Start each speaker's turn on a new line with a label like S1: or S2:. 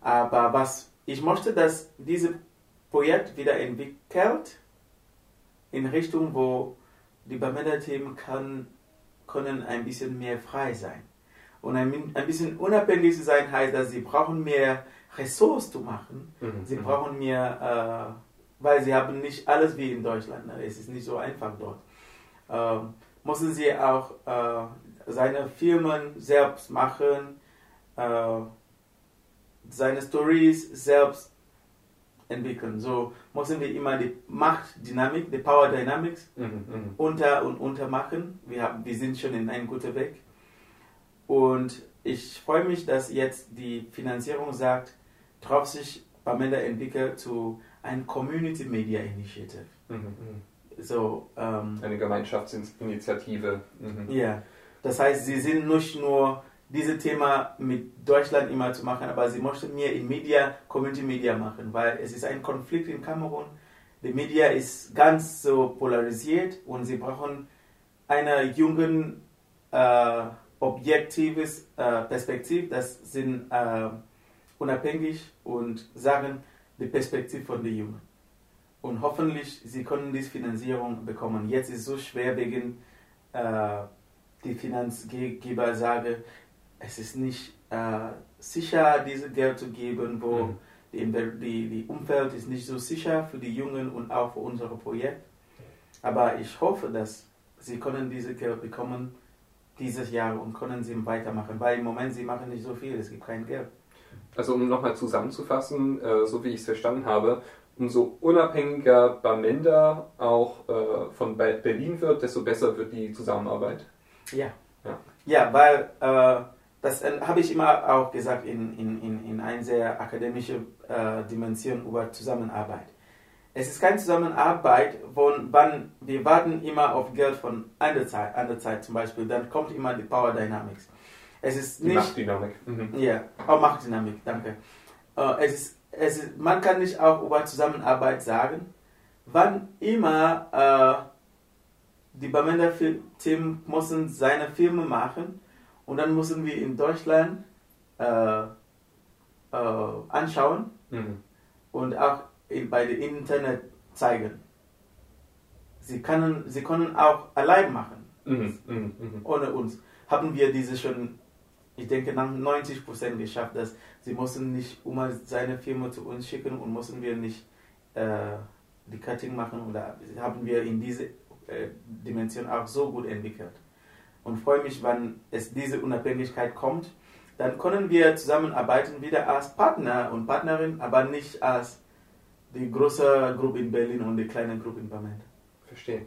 S1: Aber was ich möchte, dass dieses Projekt wieder entwickelt in Richtung, wo die Bamenda-Themen kann, können ein bisschen mehr frei sein. Und ein, ein bisschen unabhängig zu sein heißt, dass sie brauchen mehr Ressourcen zu machen. Mhm. Sie mhm. brauchen mehr, äh, weil sie haben nicht alles wie in Deutschland. Ne? Es ist nicht so einfach dort. Ähm, müssen sie auch äh, seine Firmen selbst machen, äh, seine Stories selbst entwickeln. So müssen wir immer die Machtdynamik, die Power Dynamics mhm, mhm, unter und unter machen. Wir, haben, wir sind schon in einem guten Weg. Und ich freue mich, dass jetzt die Finanzierung sagt, drauf sich Pamela entwickelt zu einem Community Media Initiative. Mhm,
S2: mhm. so, ähm, Eine Gemeinschaftsinitiative.
S1: Mhm. Ja, das heißt, sie sind nicht nur dieses Thema mit Deutschland immer zu machen, aber sie möchten mehr in Media, Community Media machen, weil es ist ein Konflikt in Kamerun. Die Media ist ganz so polarisiert und sie brauchen eine jungen, äh, objektives äh, Perspektiv, das sind äh, unabhängig und sagen die Perspektive von den Jungen. Und hoffentlich, sie können diese Finanzierung bekommen. Jetzt ist es so schwer wegen äh, die Finanzgeber sagen, es ist nicht äh, sicher, dieses Geld zu geben, wo mhm. die, die, die Umfeld ist nicht so sicher für die Jungen und auch für unser Projekt. Aber ich hoffe, dass sie können diese Geld bekommen dieses Jahr und können sie weitermachen, weil im Moment sie machen nicht so viel, es gibt kein Geld.
S2: Also um nochmal zusammenzufassen, äh, so wie ich es verstanden habe, umso unabhängiger Bamenda auch äh, von Berlin wird, desto besser wird die Zusammenarbeit.
S1: Ja. Ja, ja weil äh, das äh, habe ich immer auch gesagt in, in, in, in einer sehr akademischen äh, Dimension über Zusammenarbeit. Es ist keine Zusammenarbeit, von wann wir warten immer auf Geld von einer Zeit, einer Zeit zum Beispiel, dann kommt immer die Power Dynamics. Es ist nicht,
S2: die Machtdynamik. Mhm.
S1: Ja, auch Machtdynamik, danke. Äh, es ist, es ist, man kann nicht auch über Zusammenarbeit sagen, wann immer äh, die Bamenda-Team müssen seine Filme machen und dann müssen wir in Deutschland äh, äh, anschauen mhm. und auch in, bei dem Internet zeigen. Sie können, sie können auch allein machen, mhm. Mhm. mhm. ohne uns. Haben wir diese schon, ich denke, nach 90 Prozent geschafft, dass sie müssen nicht immer seine Firma zu uns schicken und müssen wir nicht äh, die Cutting machen oder haben wir in diese äh, Dimension auch so gut entwickelt und freue mich, wenn es diese Unabhängigkeit kommt. Dann können wir zusammenarbeiten wieder als Partner und Partnerin, aber nicht als die große Gruppe in Berlin und die kleine Gruppe in Bamenda.
S2: Verstehe.